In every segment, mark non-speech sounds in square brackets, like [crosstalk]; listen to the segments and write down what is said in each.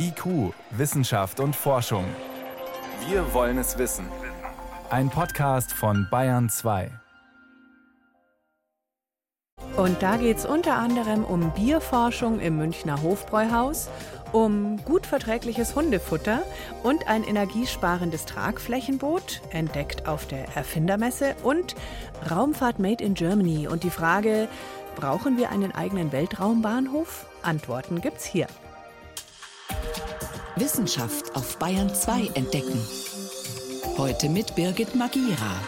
IQ, Wissenschaft und Forschung. Wir wollen es wissen. Ein Podcast von Bayern 2. Und da geht es unter anderem um Bierforschung im Münchner Hofbräuhaus, um gut verträgliches Hundefutter und ein energiesparendes Tragflächenboot, entdeckt auf der Erfindermesse, und Raumfahrt Made in Germany und die Frage, brauchen wir einen eigenen Weltraumbahnhof? Antworten gibt's hier. Wissenschaft auf Bayern 2 entdecken. Heute mit Birgit Magira.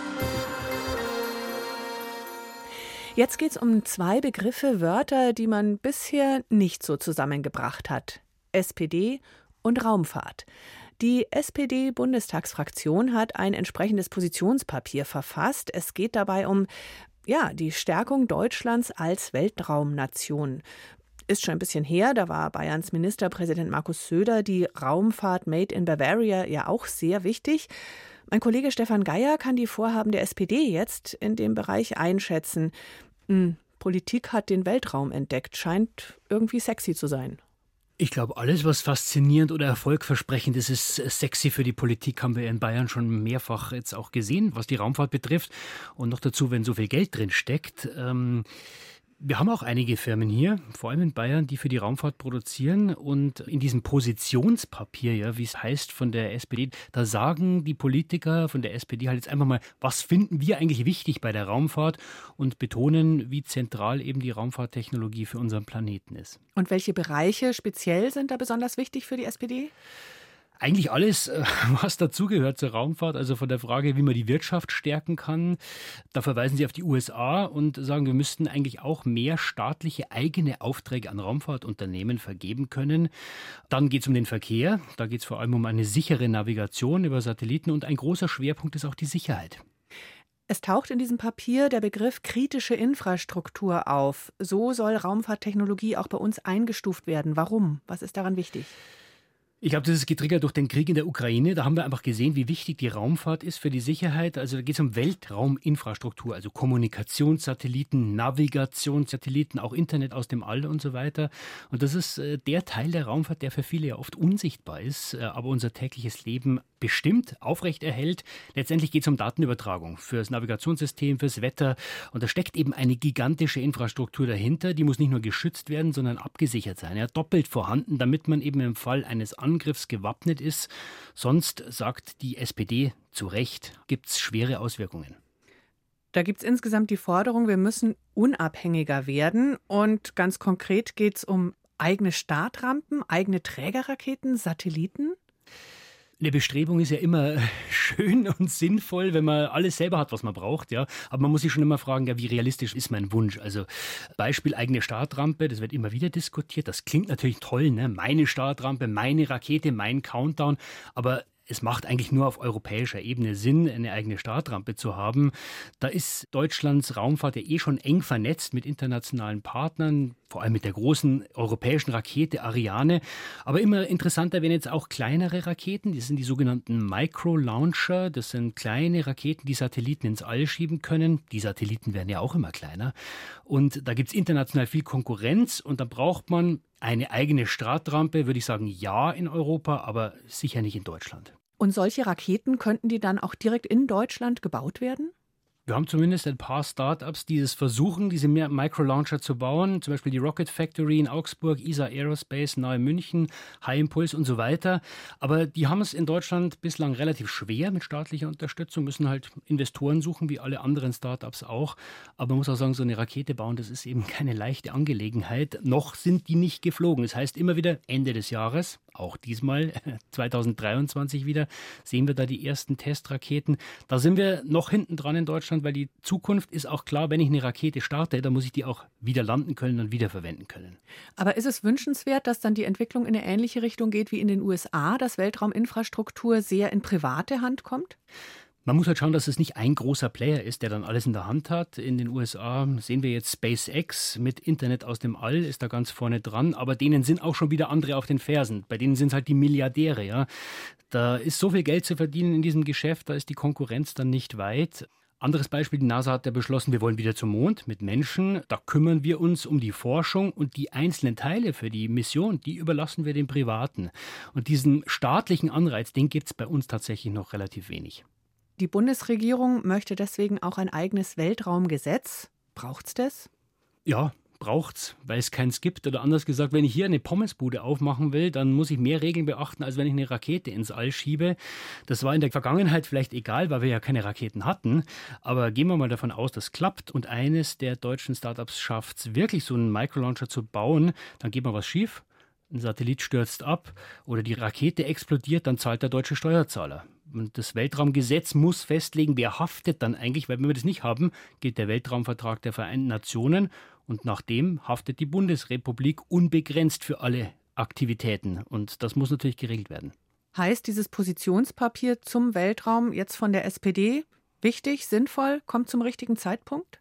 Jetzt geht es um zwei Begriffe, Wörter, die man bisher nicht so zusammengebracht hat. SPD und Raumfahrt. Die SPD-Bundestagsfraktion hat ein entsprechendes Positionspapier verfasst. Es geht dabei um ja, die Stärkung Deutschlands als Weltraumnation ist schon ein bisschen her, da war Bayerns Ministerpräsident Markus Söder die Raumfahrt Made in Bavaria ja auch sehr wichtig. Mein Kollege Stefan Geier kann die Vorhaben der SPD jetzt in dem Bereich einschätzen. Hm, Politik hat den Weltraum entdeckt, scheint irgendwie sexy zu sein. Ich glaube, alles, was faszinierend oder erfolgversprechend ist, ist sexy für die Politik, haben wir in Bayern schon mehrfach jetzt auch gesehen, was die Raumfahrt betrifft. Und noch dazu, wenn so viel Geld drin steckt. Ähm wir haben auch einige Firmen hier, vor allem in Bayern, die für die Raumfahrt produzieren. Und in diesem Positionspapier, ja, wie es heißt von der SPD, da sagen die Politiker von der SPD halt jetzt einfach mal, was finden wir eigentlich wichtig bei der Raumfahrt und betonen, wie zentral eben die Raumfahrttechnologie für unseren Planeten ist. Und welche Bereiche speziell sind da besonders wichtig für die SPD? Eigentlich alles, äh, [laughs] was dazugehört zur Raumfahrt, also von der Frage, wie man die Wirtschaft stärken kann. Da verweisen Sie auf die USA und sagen, wir müssten eigentlich auch mehr staatliche eigene Aufträge an Raumfahrtunternehmen vergeben können. Dann geht es um den Verkehr. Da geht es vor allem um eine sichere Navigation über Satelliten und ein großer Schwerpunkt ist auch die Sicherheit. Es taucht in diesem Papier der Begriff kritische Infrastruktur auf. So soll Raumfahrttechnologie auch bei uns eingestuft werden. Warum? Was ist daran wichtig? Ich glaube, das ist getriggert durch den Krieg in der Ukraine. Da haben wir einfach gesehen, wie wichtig die Raumfahrt ist für die Sicherheit. Also da geht es um Weltrauminfrastruktur, also Kommunikationssatelliten, Navigationssatelliten, auch Internet aus dem All und so weiter. Und das ist äh, der Teil der Raumfahrt, der für viele ja oft unsichtbar ist, äh, aber unser tägliches Leben bestimmt, aufrechterhält. Letztendlich geht es um Datenübertragung fürs Navigationssystem, fürs Wetter. Und da steckt eben eine gigantische Infrastruktur dahinter. Die muss nicht nur geschützt werden, sondern abgesichert sein. Ja, doppelt vorhanden, damit man eben im Fall eines Angriffs gewappnet ist. Sonst, sagt die SPD zu Recht, gibt es schwere Auswirkungen. Da gibt es insgesamt die Forderung, wir müssen unabhängiger werden. Und ganz konkret geht es um eigene Startrampen, eigene Trägerraketen, Satelliten. Eine Bestrebung ist ja immer [laughs] schön und sinnvoll, wenn man alles selber hat, was man braucht, ja. Aber man muss sich schon immer fragen, ja, wie realistisch ist mein Wunsch? Also Beispiel eigene Startrampe, das wird immer wieder diskutiert. Das klingt natürlich toll, ne? Meine Startrampe, meine Rakete, mein Countdown. Aber es macht eigentlich nur auf europäischer Ebene Sinn, eine eigene Startrampe zu haben. Da ist Deutschlands Raumfahrt ja eh schon eng vernetzt mit internationalen Partnern, vor allem mit der großen europäischen Rakete Ariane. Aber immer interessanter werden jetzt auch kleinere Raketen. Die sind die sogenannten Micro-Launcher. Das sind kleine Raketen, die Satelliten ins All schieben können. Die Satelliten werden ja auch immer kleiner. Und da gibt es international viel Konkurrenz und da braucht man eine eigene Startrampe, würde ich sagen, ja in Europa, aber sicher nicht in Deutschland. Und solche Raketen könnten die dann auch direkt in Deutschland gebaut werden? Wir haben zumindest ein paar Startups, die es versuchen, diese Micro-Launcher zu bauen. Zum Beispiel die Rocket Factory in Augsburg, ESA Aerospace nahe München, High Impulse und so weiter. Aber die haben es in Deutschland bislang relativ schwer mit staatlicher Unterstützung, müssen halt Investoren suchen, wie alle anderen Startups auch. Aber man muss auch sagen, so eine Rakete bauen, das ist eben keine leichte Angelegenheit. Noch sind die nicht geflogen. Das heißt immer wieder Ende des Jahres, auch diesmal [laughs] 2023 wieder, sehen wir da die ersten Testraketen. Da sind wir noch hinten dran in Deutschland weil die Zukunft ist auch klar, wenn ich eine Rakete starte, dann muss ich die auch wieder landen können und wiederverwenden können. Aber ist es wünschenswert, dass dann die Entwicklung in eine ähnliche Richtung geht wie in den USA, dass Weltrauminfrastruktur sehr in private Hand kommt? Man muss halt schauen, dass es nicht ein großer Player ist, der dann alles in der Hand hat. In den USA sehen wir jetzt SpaceX mit Internet aus dem All, ist da ganz vorne dran, aber denen sind auch schon wieder andere auf den Fersen. Bei denen sind es halt die Milliardäre, ja. Da ist so viel Geld zu verdienen in diesem Geschäft, da ist die Konkurrenz dann nicht weit. Anderes Beispiel, die NASA hat ja beschlossen, wir wollen wieder zum Mond mit Menschen. Da kümmern wir uns um die Forschung und die einzelnen Teile für die Mission, die überlassen wir den Privaten. Und diesen staatlichen Anreiz, den gibt es bei uns tatsächlich noch relativ wenig. Die Bundesregierung möchte deswegen auch ein eigenes Weltraumgesetz. Braucht es das? Ja, braucht es, weil es keins gibt. Oder anders gesagt, wenn ich hier eine Pommesbude aufmachen will, dann muss ich mehr Regeln beachten, als wenn ich eine Rakete ins All schiebe. Das war in der Vergangenheit vielleicht egal, weil wir ja keine Raketen hatten. Aber gehen wir mal davon aus, das klappt und eines der deutschen Startups schafft es wirklich, so einen Microlauncher zu bauen, dann geht mal was schief. Ein Satellit stürzt ab oder die Rakete explodiert, dann zahlt der deutsche Steuerzahler. Das Weltraumgesetz muss festlegen, wer haftet dann eigentlich, weil wenn wir das nicht haben, gilt der Weltraumvertrag der Vereinten Nationen und nach dem haftet die Bundesrepublik unbegrenzt für alle Aktivitäten. Und das muss natürlich geregelt werden. Heißt dieses Positionspapier zum Weltraum jetzt von der SPD wichtig, sinnvoll, kommt zum richtigen Zeitpunkt?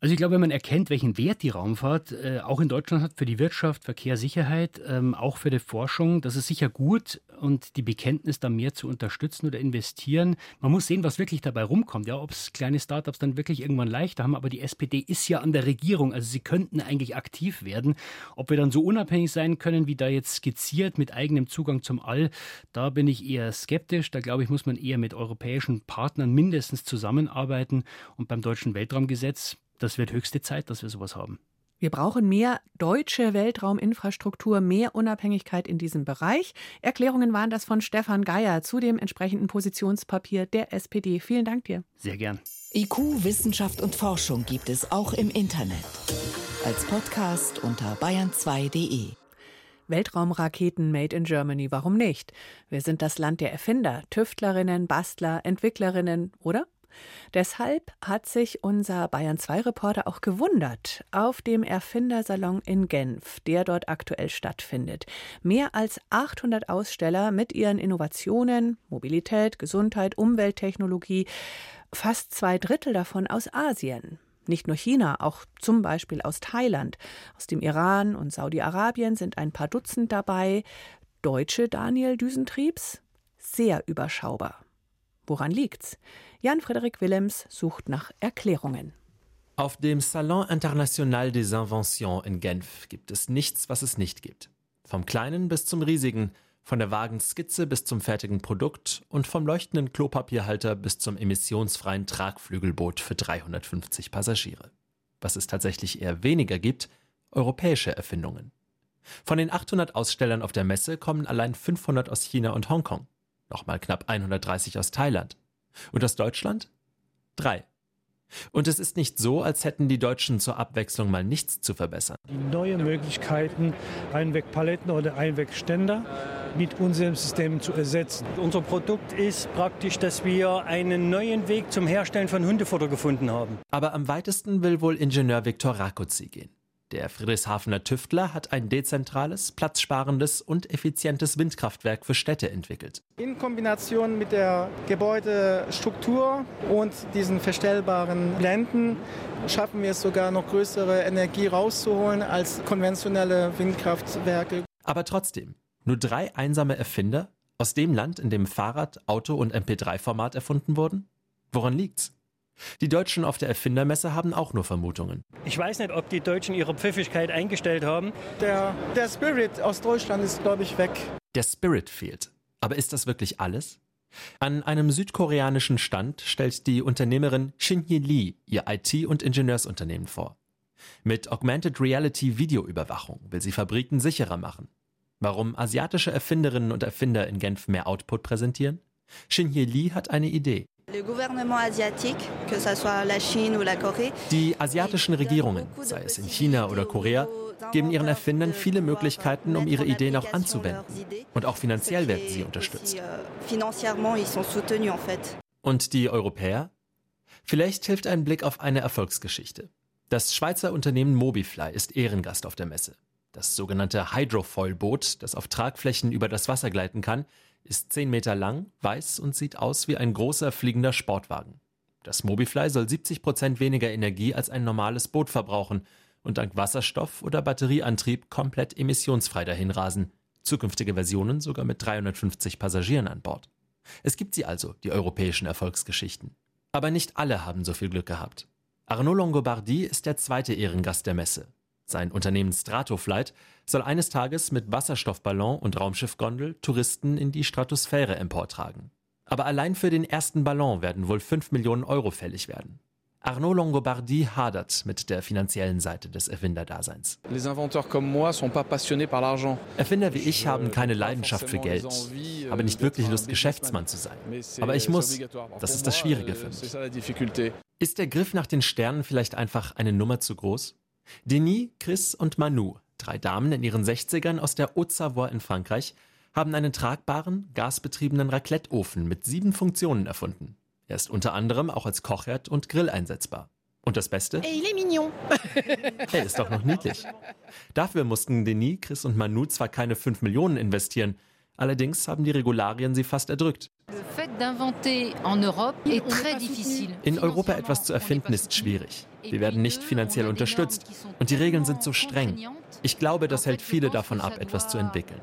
Also ich glaube, wenn man erkennt, welchen Wert die Raumfahrt äh, auch in Deutschland hat für die Wirtschaft, Verkehr, Sicherheit, ähm, auch für die Forschung, das ist sicher gut und die Bekenntnis da mehr zu unterstützen oder investieren. Man muss sehen, was wirklich dabei rumkommt, ja, ob es kleine Startups dann wirklich irgendwann leichter haben, aber die SPD ist ja an der Regierung, also sie könnten eigentlich aktiv werden. Ob wir dann so unabhängig sein können, wie da jetzt skizziert mit eigenem Zugang zum All, da bin ich eher skeptisch. Da glaube ich, muss man eher mit europäischen Partnern mindestens zusammenarbeiten und beim deutschen Weltraumgesetz das wird höchste Zeit, dass wir sowas haben. Wir brauchen mehr deutsche Weltrauminfrastruktur, mehr Unabhängigkeit in diesem Bereich. Erklärungen waren das von Stefan Geier zu dem entsprechenden Positionspapier der SPD. Vielen Dank dir. Sehr gern. IQ, Wissenschaft und Forschung gibt es auch im Internet. Als Podcast unter bayern2.de. Weltraumraketen made in Germany, warum nicht? Wir sind das Land der Erfinder, Tüftlerinnen, Bastler, Entwicklerinnen, oder? Deshalb hat sich unser Bayern 2 Reporter auch gewundert auf dem Erfindersalon in Genf, der dort aktuell stattfindet. Mehr als 800 Aussteller mit ihren Innovationen, Mobilität, Gesundheit, Umwelttechnologie, fast zwei Drittel davon aus Asien. Nicht nur China, auch zum Beispiel aus Thailand, aus dem Iran und Saudi-Arabien sind ein paar Dutzend dabei. Deutsche Daniel Düsentriebs? Sehr überschaubar. Woran liegt's? Jan-Frederik Willems sucht nach Erklärungen. Auf dem Salon International des Inventions in Genf gibt es nichts, was es nicht gibt. Vom Kleinen bis zum Riesigen, von der vagen Skizze bis zum fertigen Produkt und vom leuchtenden Klopapierhalter bis zum emissionsfreien Tragflügelboot für 350 Passagiere. Was es tatsächlich eher weniger gibt, europäische Erfindungen. Von den 800 Ausstellern auf der Messe kommen allein 500 aus China und Hongkong, nochmal knapp 130 aus Thailand und aus Deutschland? Drei. Und es ist nicht so, als hätten die Deutschen zur Abwechslung mal nichts zu verbessern. Die neuen Möglichkeiten, Einwegpaletten oder Einwegständer mit unserem System zu ersetzen. Unser Produkt ist praktisch, dass wir einen neuen Weg zum Herstellen von Hundefutter gefunden haben. Aber am weitesten will wohl Ingenieur Viktor Rakoczy gehen. Der Friedrichshafener Tüftler hat ein dezentrales, platzsparendes und effizientes Windkraftwerk für Städte entwickelt. In Kombination mit der Gebäudestruktur und diesen verstellbaren Blenden schaffen wir es sogar noch größere Energie rauszuholen als konventionelle Windkraftwerke. Aber trotzdem, nur drei einsame Erfinder aus dem Land, in dem Fahrrad, Auto und MP3-Format erfunden wurden? Woran liegt's? Die Deutschen auf der Erfindermesse haben auch nur Vermutungen. Ich weiß nicht, ob die Deutschen ihre Pfiffigkeit eingestellt haben. Der, der Spirit aus Deutschland ist, glaube ich, weg. Der Spirit fehlt. Aber ist das wirklich alles? An einem südkoreanischen Stand stellt die Unternehmerin Shin-Hye Lee ihr IT- und Ingenieursunternehmen vor. Mit Augmented Reality Videoüberwachung will sie Fabriken sicherer machen. Warum asiatische Erfinderinnen und Erfinder in Genf mehr Output präsentieren? Shin-Hye Lee hat eine Idee. Die asiatischen Regierungen, sei es in China oder Korea, geben ihren Erfindern viele Möglichkeiten, um ihre Ideen auch anzuwenden. Und auch finanziell werden sie unterstützt. Und die Europäer? Vielleicht hilft ein Blick auf eine Erfolgsgeschichte. Das Schweizer Unternehmen Mobifly ist Ehrengast auf der Messe. Das sogenannte Hydrofoil-Boot, das auf Tragflächen über das Wasser gleiten kann, ist 10 Meter lang, weiß und sieht aus wie ein großer fliegender Sportwagen. Das Mobifly soll 70 Prozent weniger Energie als ein normales Boot verbrauchen und dank Wasserstoff- oder Batterieantrieb komplett emissionsfrei dahinrasen. Zukünftige Versionen sogar mit 350 Passagieren an Bord. Es gibt sie also, die europäischen Erfolgsgeschichten. Aber nicht alle haben so viel Glück gehabt. Arnaud Longobardi ist der zweite Ehrengast der Messe. Sein Unternehmen Stratoflight soll eines Tages mit Wasserstoffballon und Raumschiffgondel Touristen in die Stratosphäre emportragen. Aber allein für den ersten Ballon werden wohl 5 Millionen Euro fällig werden. Arnaud Longobardi hadert mit der finanziellen Seite des Erfinderdaseins. Erfinder wie ich haben keine Leidenschaft für Geld, euh, haben nicht wirklich Lust, Geschäftsmann zu sein. Aber ich muss. Das ist das Schwierige für euh, mich. Ist der Griff nach den Sternen vielleicht einfach eine Nummer zu groß? Denis, Chris und Manu, drei Damen in ihren 60ern aus der Haute-Savoie in Frankreich, haben einen tragbaren, gasbetriebenen Raclette-Ofen mit sieben Funktionen erfunden. Er ist unter anderem auch als Kochherd und Grill einsetzbar. Und das Beste? Et il est mignon. [laughs] Er ist doch noch niedlich. Dafür mussten Denis, Chris und Manu zwar keine 5 Millionen investieren, allerdings haben die Regularien sie fast erdrückt. In Europa etwas zu erfinden ist schwierig. Wir werden nicht finanziell unterstützt und die Regeln sind so streng. Ich glaube, das hält viele davon ab, etwas zu entwickeln.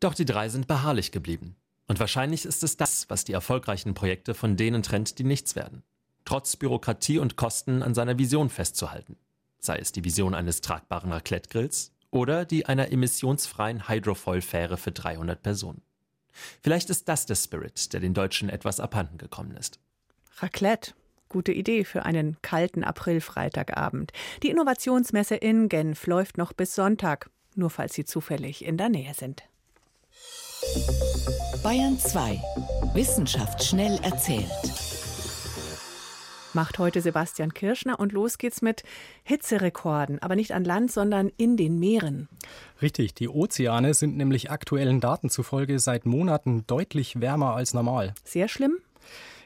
Doch die drei sind beharrlich geblieben. Und wahrscheinlich ist es das, was die erfolgreichen Projekte von denen trennt, die nichts werden. Trotz Bürokratie und Kosten an seiner Vision festzuhalten. Sei es die Vision eines tragbaren Raclette-Grills oder die einer emissionsfreien Hydrofoil-Fähre für 300 Personen. Vielleicht ist das der Spirit, der den Deutschen etwas abhanden gekommen ist. Raclette. Gute Idee für einen kalten April-Freitagabend. Die Innovationsmesse in Genf läuft noch bis Sonntag, nur falls Sie zufällig in der Nähe sind. Bayern 2. Wissenschaft schnell erzählt. Macht heute Sebastian Kirschner und los geht's mit Hitzerekorden, aber nicht an Land, sondern in den Meeren. Richtig, die Ozeane sind nämlich aktuellen Daten zufolge seit Monaten deutlich wärmer als normal. Sehr schlimm?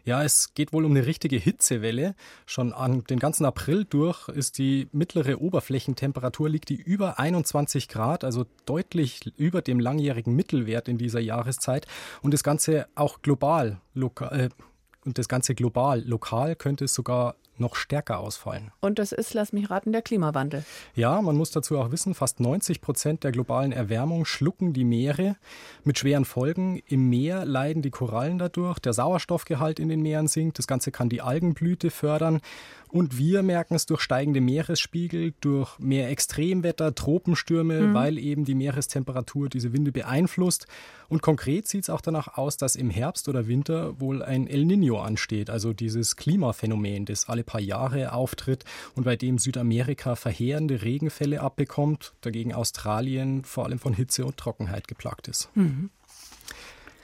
Ja, es geht wohl um eine richtige Hitzewelle. Schon an den ganzen April durch ist die mittlere Oberflächentemperatur liegt die über 21 Grad, also deutlich über dem langjährigen Mittelwert in dieser Jahreszeit. Und das Ganze auch global, lokal, äh, und das Ganze global. Lokal könnte es sogar noch stärker ausfallen. Und das ist, lass mich raten, der Klimawandel. Ja, man muss dazu auch wissen, fast 90 Prozent der globalen Erwärmung schlucken die Meere mit schweren Folgen. Im Meer leiden die Korallen dadurch, der Sauerstoffgehalt in den Meeren sinkt, das Ganze kann die Algenblüte fördern und wir merken es durch steigende Meeresspiegel, durch mehr Extremwetter, Tropenstürme, mhm. weil eben die Meerestemperatur diese Winde beeinflusst. Und konkret sieht es auch danach aus, dass im Herbst oder Winter wohl ein El Nino ansteht, also dieses Klimaphänomen, das alle paar Jahre auftritt und bei dem Südamerika verheerende Regenfälle abbekommt, dagegen Australien vor allem von Hitze und Trockenheit geplagt ist. Mhm.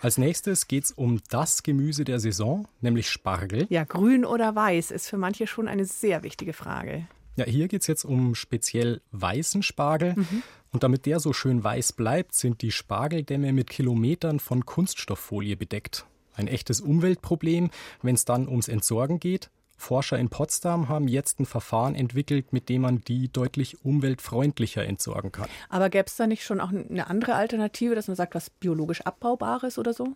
Als nächstes geht es um das Gemüse der Saison, nämlich Spargel. Ja, grün oder weiß ist für manche schon eine sehr wichtige Frage. Ja, hier geht es jetzt um speziell weißen Spargel. Mhm. Und damit der so schön weiß bleibt, sind die Spargeldämme mit Kilometern von Kunststofffolie bedeckt. Ein echtes Umweltproblem, wenn es dann ums Entsorgen geht. Forscher in Potsdam haben jetzt ein Verfahren entwickelt, mit dem man die deutlich umweltfreundlicher entsorgen kann. Aber gäbe es da nicht schon auch eine andere Alternative, dass man sagt, was biologisch abbaubares oder so?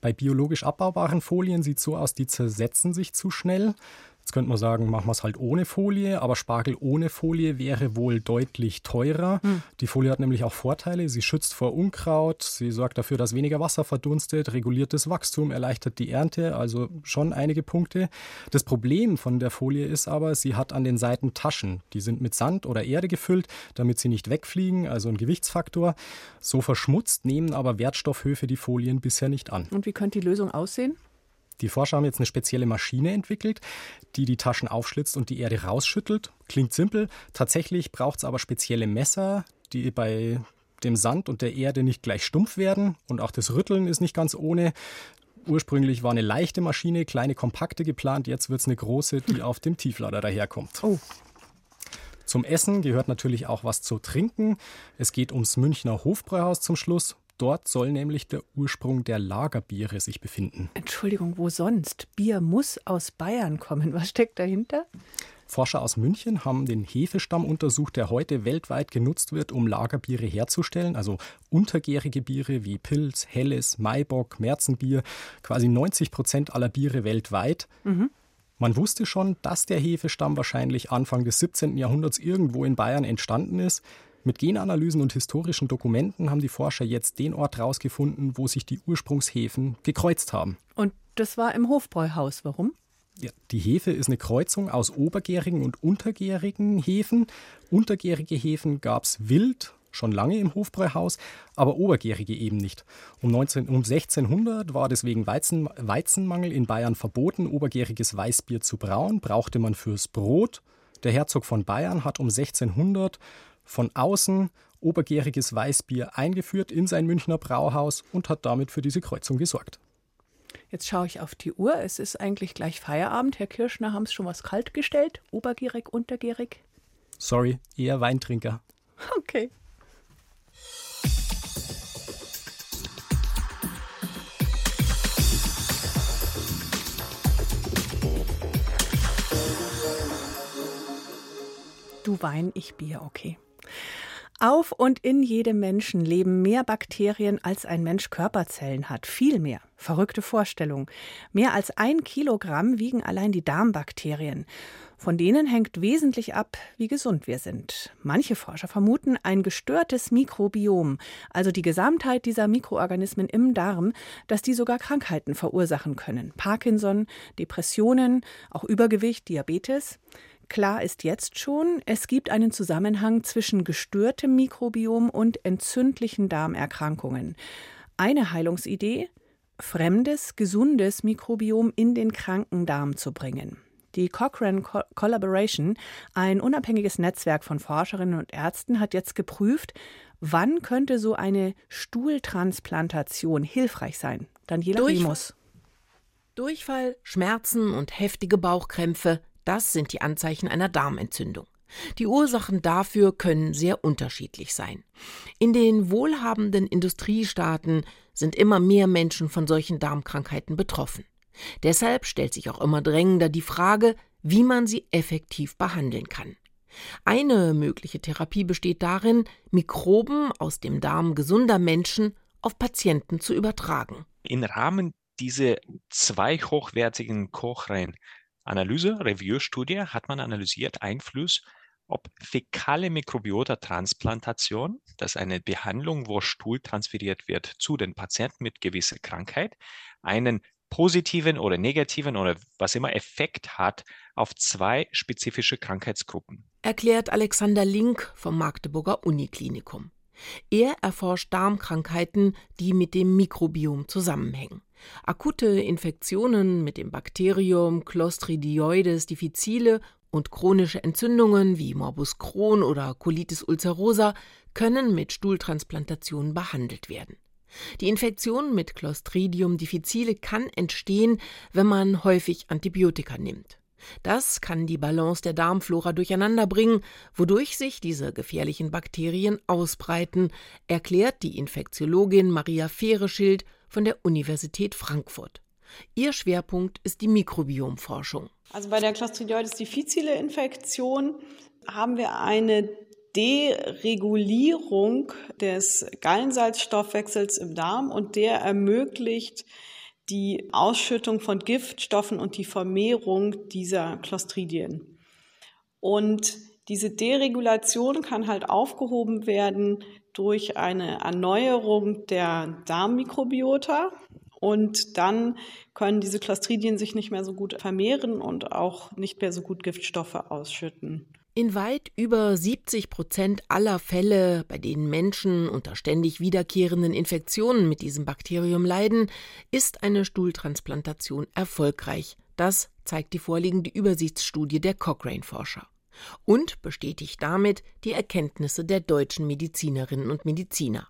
Bei biologisch abbaubaren Folien sieht es so aus, die zersetzen sich zu schnell. Jetzt könnte man sagen, machen wir es halt ohne Folie, aber Spargel ohne Folie wäre wohl deutlich teurer. Hm. Die Folie hat nämlich auch Vorteile. Sie schützt vor Unkraut, sie sorgt dafür, dass weniger Wasser verdunstet, reguliert das Wachstum, erleichtert die Ernte, also schon einige Punkte. Das Problem von der Folie ist aber, sie hat an den Seiten Taschen. Die sind mit Sand oder Erde gefüllt, damit sie nicht wegfliegen, also ein Gewichtsfaktor. So verschmutzt nehmen aber Wertstoffhöfe die Folien bisher nicht an. Und wie könnte die Lösung aussehen? Die Forscher haben jetzt eine spezielle Maschine entwickelt, die die Taschen aufschlitzt und die Erde rausschüttelt. Klingt simpel. Tatsächlich braucht es aber spezielle Messer, die bei dem Sand und der Erde nicht gleich stumpf werden. Und auch das Rütteln ist nicht ganz ohne. Ursprünglich war eine leichte Maschine, kleine, kompakte geplant. Jetzt wird es eine große, die auf dem Tieflader daherkommt. Oh. Zum Essen gehört natürlich auch was zu trinken. Es geht ums Münchner Hofbräuhaus zum Schluss. Dort soll nämlich der Ursprung der Lagerbiere sich befinden. Entschuldigung, wo sonst? Bier muss aus Bayern kommen. Was steckt dahinter? Forscher aus München haben den Hefestamm untersucht, der heute weltweit genutzt wird, um Lagerbiere herzustellen, also untergärige Biere wie Pilz, Helles, Maibock, Märzenbier, quasi 90 Prozent aller Biere weltweit. Mhm. Man wusste schon, dass der Hefestamm wahrscheinlich Anfang des 17. Jahrhunderts irgendwo in Bayern entstanden ist. Mit Genanalysen und historischen Dokumenten haben die Forscher jetzt den Ort herausgefunden, wo sich die Ursprungshefen gekreuzt haben. Und das war im Hofbräuhaus. Warum? Ja, die Hefe ist eine Kreuzung aus obergärigen und untergärigen Hefen. Untergärige Hefen gab es wild, schon lange im Hofbräuhaus, aber obergärige eben nicht. Um, 19, um 1600 war deswegen Weizen, Weizenmangel in Bayern verboten, obergäriges Weißbier zu brauen, brauchte man fürs Brot. Der Herzog von Bayern hat um 1600 von außen obergäriges Weißbier eingeführt in sein Münchner Brauhaus und hat damit für diese Kreuzung gesorgt. Jetzt schaue ich auf die Uhr. Es ist eigentlich gleich Feierabend. Herr Kirschner, haben Sie schon was kalt gestellt? Obergierig, untergierig? Sorry, eher Weintrinker. Okay. Du Wein, ich Bier, okay. Auf und in jedem Menschen leben mehr Bakterien, als ein Mensch Körperzellen hat. Viel mehr. Verrückte Vorstellung. Mehr als ein Kilogramm wiegen allein die Darmbakterien. Von denen hängt wesentlich ab, wie gesund wir sind. Manche Forscher vermuten ein gestörtes Mikrobiom, also die Gesamtheit dieser Mikroorganismen im Darm, dass die sogar Krankheiten verursachen können. Parkinson, Depressionen, auch Übergewicht, Diabetes. Klar ist jetzt schon, es gibt einen Zusammenhang zwischen gestörtem Mikrobiom und entzündlichen Darmerkrankungen. Eine Heilungsidee, fremdes, gesundes Mikrobiom in den kranken Darm zu bringen. Die Cochrane Collaboration, ein unabhängiges Netzwerk von Forscherinnen und Ärzten, hat jetzt geprüft, wann könnte so eine Stuhltransplantation hilfreich sein. Daniela Durchfall, Remus. Durchfall, Schmerzen und heftige Bauchkrämpfe, das sind die Anzeichen einer Darmentzündung. Die Ursachen dafür können sehr unterschiedlich sein. In den wohlhabenden Industriestaaten sind immer mehr Menschen von solchen Darmkrankheiten betroffen. Deshalb stellt sich auch immer drängender die Frage, wie man sie effektiv behandeln kann. Eine mögliche Therapie besteht darin, Mikroben aus dem Darm gesunder Menschen auf Patienten zu übertragen. Im Rahmen dieser zwei hochwertigen Kochreihen Analyse, Review-Studie hat man analysiert Einfluss, ob fäkale Mikrobiota-Transplantation, das ist eine Behandlung, wo Stuhl transferiert wird zu den Patienten mit gewisser Krankheit, einen positiven oder negativen oder was immer Effekt hat auf zwei spezifische Krankheitsgruppen. Erklärt Alexander Link vom Magdeburger Uniklinikum. Er erforscht Darmkrankheiten, die mit dem Mikrobiom zusammenhängen. Akute Infektionen mit dem Bakterium Clostridioides difficile und chronische Entzündungen wie Morbus Crohn oder Colitis ulcerosa können mit Stuhltransplantation behandelt werden. Die Infektion mit Clostridium difficile kann entstehen, wenn man häufig Antibiotika nimmt. Das kann die Balance der Darmflora durcheinanderbringen, wodurch sich diese gefährlichen Bakterien ausbreiten, erklärt die Infektiologin Maria Fehreschild von der Universität Frankfurt. Ihr Schwerpunkt ist die Mikrobiomforschung. Also bei der Clostridioides difficile Infektion haben wir eine Deregulierung des Gallensalzstoffwechsels im Darm und der ermöglicht die Ausschüttung von Giftstoffen und die Vermehrung dieser Clostridien. Und diese Deregulation kann halt aufgehoben werden durch eine Erneuerung der Darmmikrobiota. Und dann können diese Clostridien sich nicht mehr so gut vermehren und auch nicht mehr so gut Giftstoffe ausschütten. In weit über 70 Prozent aller Fälle, bei denen Menschen unter ständig wiederkehrenden Infektionen mit diesem Bakterium leiden, ist eine Stuhltransplantation erfolgreich. Das zeigt die vorliegende Übersichtsstudie der Cochrane-Forscher und bestätigt damit die Erkenntnisse der deutschen Medizinerinnen und Mediziner.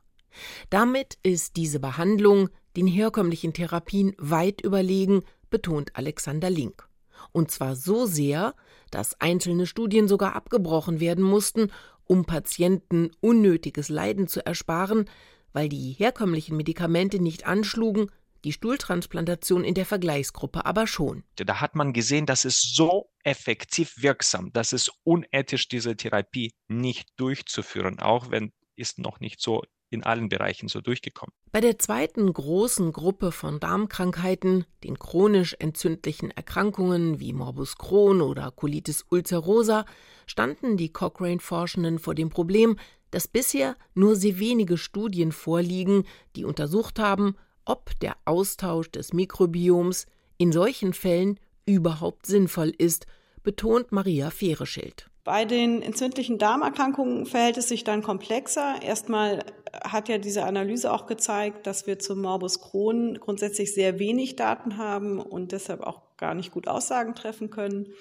Damit ist diese Behandlung den herkömmlichen Therapien weit überlegen, betont Alexander Link. Und zwar so sehr, dass einzelne Studien sogar abgebrochen werden mussten, um Patienten unnötiges Leiden zu ersparen, weil die herkömmlichen Medikamente nicht anschlugen, die Stuhltransplantation in der Vergleichsgruppe aber schon. Da hat man gesehen, dass es so effektiv wirksam, dass es unethisch, diese Therapie nicht durchzuführen, auch wenn es noch nicht so in allen Bereichen so durchgekommen. Bei der zweiten großen Gruppe von Darmkrankheiten, den chronisch entzündlichen Erkrankungen wie Morbus Crohn oder Colitis ulcerosa, standen die Cochrane-Forschenden vor dem Problem, dass bisher nur sehr wenige Studien vorliegen, die untersucht haben, ob der Austausch des Mikrobioms in solchen Fällen überhaupt sinnvoll ist, betont Maria Fehreschild. Bei den entzündlichen Darmerkrankungen verhält es sich dann komplexer. Erstmal hat ja diese Analyse auch gezeigt, dass wir zum Morbus Crohn grundsätzlich sehr wenig Daten haben und deshalb auch gar nicht gut Aussagen treffen können.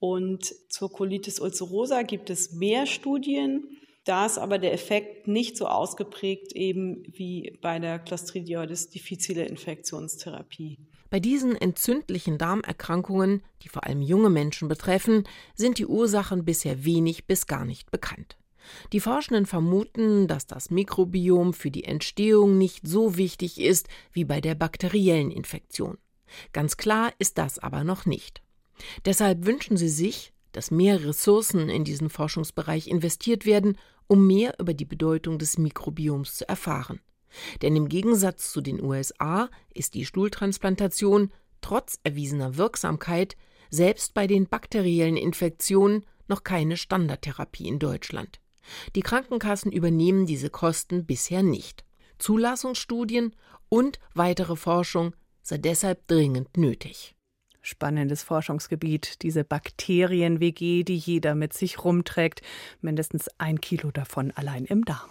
Und zur Colitis ulcerosa gibt es mehr Studien. Da ist aber der Effekt nicht so ausgeprägt eben wie bei der Clostridioides difficile Infektionstherapie. Bei diesen entzündlichen Darmerkrankungen, die vor allem junge Menschen betreffen, sind die Ursachen bisher wenig bis gar nicht bekannt. Die Forschenden vermuten, dass das Mikrobiom für die Entstehung nicht so wichtig ist wie bei der bakteriellen Infektion. Ganz klar ist das aber noch nicht. Deshalb wünschen sie sich, dass mehr Ressourcen in diesen Forschungsbereich investiert werden, um mehr über die Bedeutung des Mikrobioms zu erfahren. Denn im Gegensatz zu den USA ist die Stuhltransplantation trotz erwiesener Wirksamkeit selbst bei den bakteriellen Infektionen noch keine Standardtherapie in Deutschland. Die Krankenkassen übernehmen diese Kosten bisher nicht. Zulassungsstudien und weitere Forschung sei deshalb dringend nötig. Spannendes Forschungsgebiet, diese Bakterien-WG, die jeder mit sich rumträgt. Mindestens ein Kilo davon allein im Darm.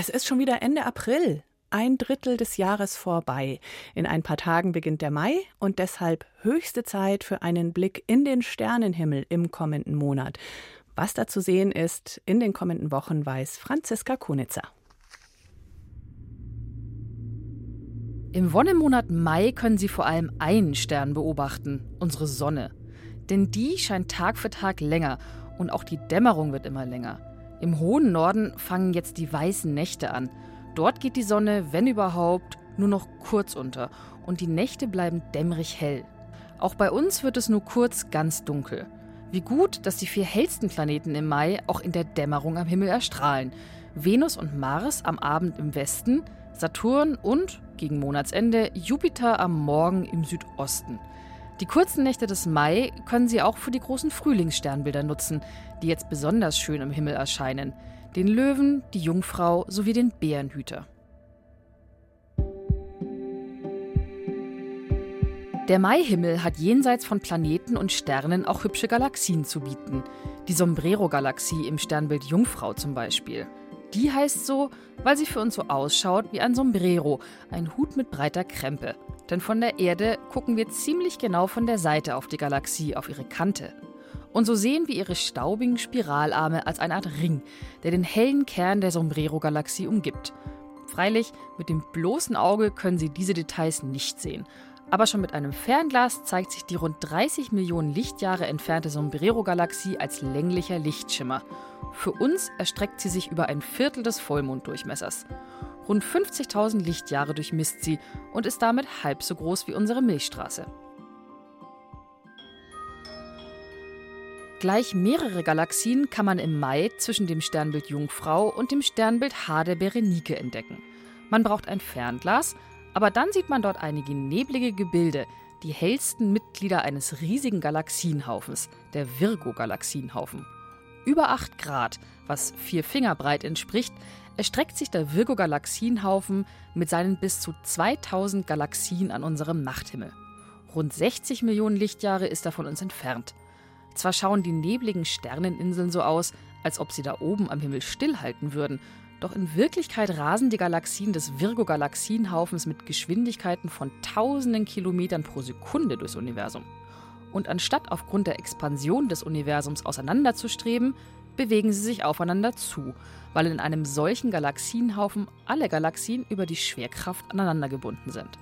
Es ist schon wieder Ende April ein Drittel des Jahres vorbei. In ein paar Tagen beginnt der Mai und deshalb höchste Zeit für einen Blick in den Sternenhimmel im kommenden Monat. Was da zu sehen ist in den kommenden Wochen, weiß Franziska Konitzer. Im Wonnemonat Mai können Sie vor allem einen Stern beobachten, unsere Sonne. Denn die scheint Tag für Tag länger und auch die Dämmerung wird immer länger. Im hohen Norden fangen jetzt die weißen Nächte an Dort geht die Sonne, wenn überhaupt, nur noch kurz unter und die Nächte bleiben dämmerig hell. Auch bei uns wird es nur kurz ganz dunkel. Wie gut, dass die vier hellsten Planeten im Mai auch in der Dämmerung am Himmel erstrahlen. Venus und Mars am Abend im Westen, Saturn und, gegen Monatsende, Jupiter am Morgen im Südosten. Die kurzen Nächte des Mai können Sie auch für die großen Frühlingssternbilder nutzen, die jetzt besonders schön im Himmel erscheinen den Löwen, die Jungfrau sowie den Bärenhüter. Der Maihimmel hat jenseits von Planeten und Sternen auch hübsche Galaxien zu bieten. Die Sombrero-Galaxie im Sternbild Jungfrau zum Beispiel. Die heißt so, weil sie für uns so ausschaut wie ein Sombrero, ein Hut mit breiter Krempe. Denn von der Erde gucken wir ziemlich genau von der Seite auf die Galaxie, auf ihre Kante. Und so sehen wir ihre staubigen Spiralarme als eine Art Ring, der den hellen Kern der Sombrero-Galaxie umgibt. Freilich, mit dem bloßen Auge können Sie diese Details nicht sehen. Aber schon mit einem Fernglas zeigt sich die rund 30 Millionen Lichtjahre entfernte Sombrero-Galaxie als länglicher Lichtschimmer. Für uns erstreckt sie sich über ein Viertel des Vollmonddurchmessers. Rund 50.000 Lichtjahre durchmisst sie und ist damit halb so groß wie unsere Milchstraße. Gleich mehrere Galaxien kann man im Mai zwischen dem Sternbild Jungfrau und dem Sternbild H der Berenike entdecken. Man braucht ein Fernglas, aber dann sieht man dort einige neblige Gebilde, die hellsten Mitglieder eines riesigen Galaxienhaufens, der Virgo-Galaxienhaufen. Über 8 Grad, was vier Finger breit entspricht, erstreckt sich der Virgo-Galaxienhaufen mit seinen bis zu 2000 Galaxien an unserem Nachthimmel. Rund 60 Millionen Lichtjahre ist er von uns entfernt. Zwar schauen die nebligen Sterneninseln so aus, als ob sie da oben am Himmel stillhalten würden, doch in Wirklichkeit rasen die Galaxien des Virgo-Galaxienhaufens mit Geschwindigkeiten von tausenden Kilometern pro Sekunde durchs Universum. Und anstatt aufgrund der Expansion des Universums auseinanderzustreben, bewegen sie sich aufeinander zu, weil in einem solchen Galaxienhaufen alle Galaxien über die Schwerkraft aneinander gebunden sind.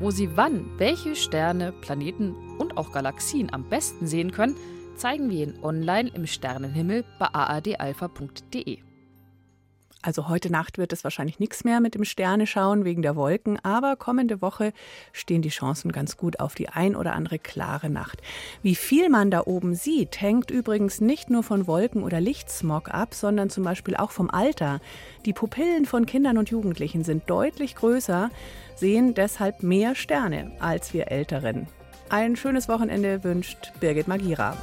Wo Sie wann welche Sterne, Planeten und auch Galaxien am besten sehen können, zeigen wir Ihnen online im Sternenhimmel bei aadalpha.de. Also heute Nacht wird es wahrscheinlich nichts mehr mit dem Sterneschauen wegen der Wolken, aber kommende Woche stehen die Chancen ganz gut auf die ein oder andere klare Nacht. Wie viel man da oben sieht, hängt übrigens nicht nur von Wolken oder Lichtsmog ab, sondern zum Beispiel auch vom Alter. Die Pupillen von Kindern und Jugendlichen sind deutlich größer, sehen deshalb mehr Sterne als wir Älteren. Ein schönes Wochenende wünscht Birgit Magira.